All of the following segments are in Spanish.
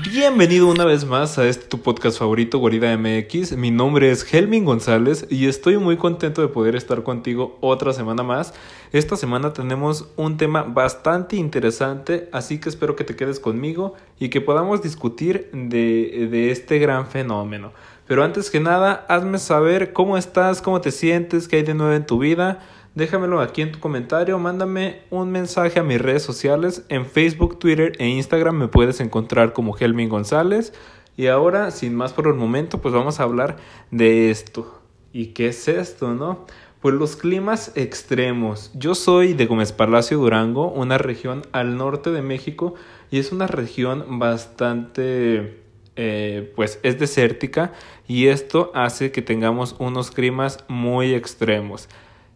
Bienvenido una vez más a este tu podcast favorito, Guarida MX. Mi nombre es Helmin González y estoy muy contento de poder estar contigo otra semana más. Esta semana tenemos un tema bastante interesante, así que espero que te quedes conmigo y que podamos discutir de, de este gran fenómeno. Pero antes que nada, hazme saber cómo estás, cómo te sientes, qué hay de nuevo en tu vida. Déjamelo aquí en tu comentario, mándame un mensaje a mis redes sociales. En Facebook, Twitter e Instagram me puedes encontrar como Helmin González. Y ahora, sin más por el momento, pues vamos a hablar de esto. ¿Y qué es esto, no? Pues los climas extremos. Yo soy de Gómez Palacio, Durango, una región al norte de México y es una región bastante, eh, pues es desértica y esto hace que tengamos unos climas muy extremos.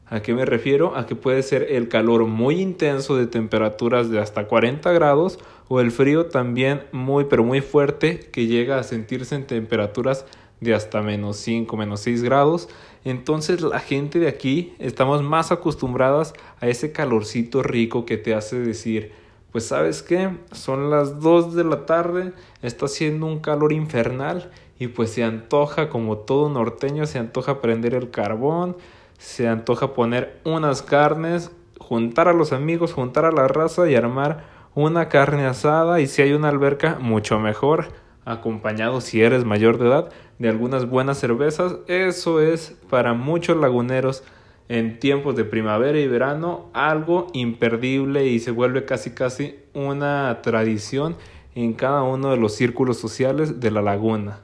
¿A qué me refiero? A que puede ser el calor muy intenso de temperaturas de hasta 40 grados o el frío también muy pero muy fuerte que llega a sentirse en temperaturas de hasta menos 5, menos 6 grados. Entonces la gente de aquí estamos más acostumbradas a ese calorcito rico que te hace decir, pues sabes qué, son las 2 de la tarde, está haciendo un calor infernal y pues se antoja como todo norteño, se antoja prender el carbón, se antoja poner unas carnes, juntar a los amigos, juntar a la raza y armar una carne asada y si hay una alberca, mucho mejor, acompañado si eres mayor de edad de algunas buenas cervezas. Eso es para muchos laguneros en tiempos de primavera y verano algo imperdible y se vuelve casi casi una tradición en cada uno de los círculos sociales de la laguna.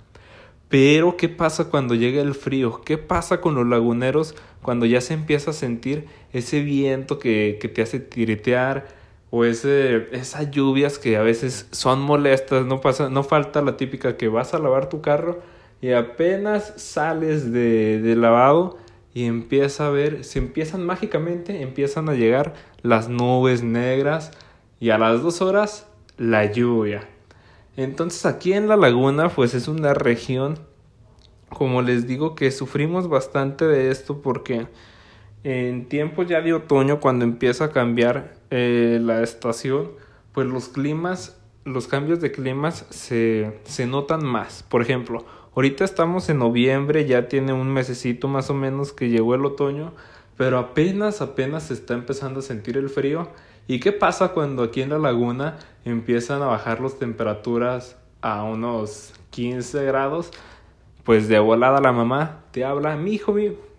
Pero, ¿qué pasa cuando llega el frío? ¿Qué pasa con los laguneros cuando ya se empieza a sentir ese viento que, que te hace tiretear? O ese, esas lluvias que a veces son molestas, no, pasa, no falta la típica que vas a lavar tu carro y apenas sales de, de lavado y empieza a ver, se empiezan mágicamente, empiezan a llegar las nubes negras y a las dos horas la lluvia. Entonces aquí en la laguna pues es una región, como les digo, que sufrimos bastante de esto porque en tiempos ya de otoño cuando empieza a cambiar eh, la estación, pues los climas, los cambios de climas se, se notan más. Por ejemplo, ahorita estamos en noviembre, ya tiene un mesecito más o menos que llegó el otoño, pero apenas, apenas se está empezando a sentir el frío ¿Y qué pasa cuando aquí en la laguna empiezan a bajar las temperaturas a unos 15 grados? Pues de volada la mamá te habla, mi hijo,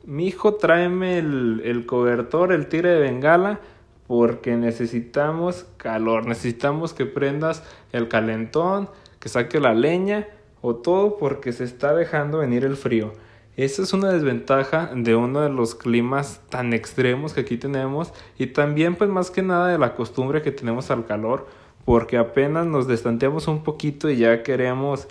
mi, hijo, tráeme el, el cobertor, el tire de bengala, porque necesitamos calor, necesitamos que prendas el calentón, que saque la leña o todo porque se está dejando venir el frío. Esa es una desventaja de uno de los climas tan extremos que aquí tenemos y también pues más que nada de la costumbre que tenemos al calor porque apenas nos destanteamos un poquito y ya queremos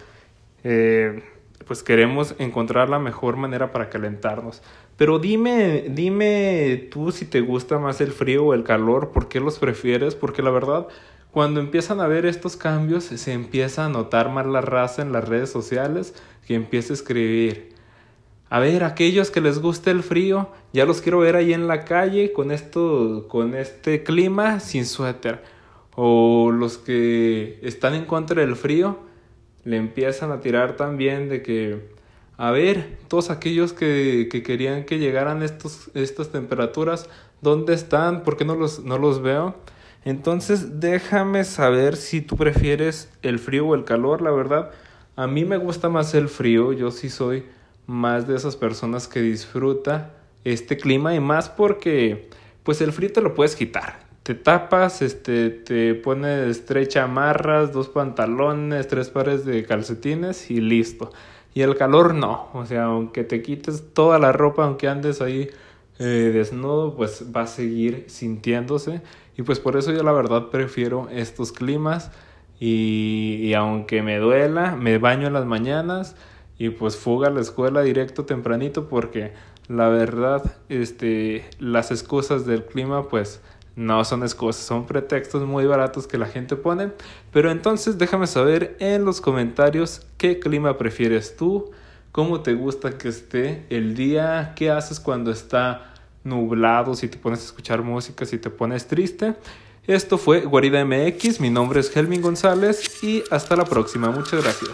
eh, pues queremos encontrar la mejor manera para calentarnos. Pero dime, dime tú si te gusta más el frío o el calor, ¿por qué los prefieres? Porque la verdad, cuando empiezan a ver estos cambios, se empieza a notar más la raza en las redes sociales que empieza a escribir a ver, aquellos que les guste el frío, ya los quiero ver ahí en la calle con esto, con este clima sin suéter. O los que están en contra del frío, le empiezan a tirar también de que, a ver, todos aquellos que, que querían que llegaran estos, estas temperaturas, ¿dónde están? ¿Por qué no los, no los veo? Entonces déjame saber si tú prefieres el frío o el calor, la verdad. A mí me gusta más el frío, yo sí soy más de esas personas que disfruta este clima y más porque pues el frío te lo puedes quitar. Te tapas, este, te pones tres chamarras, dos pantalones, tres pares de calcetines y listo. Y el calor no, o sea, aunque te quites toda la ropa, aunque andes ahí eh, desnudo, pues va a seguir sintiéndose. Y pues por eso yo la verdad prefiero estos climas. Y, y aunque me duela, me baño en las mañanas y pues fuga a la escuela directo tempranito porque la verdad este las excusas del clima pues no son excusas, son pretextos muy baratos que la gente pone. Pero entonces déjame saber en los comentarios qué clima prefieres tú, cómo te gusta que esté el día, qué haces cuando está nublado, si te pones a escuchar música, si te pones triste. Esto fue Guarida MX, mi nombre es Helmin González y hasta la próxima, muchas gracias.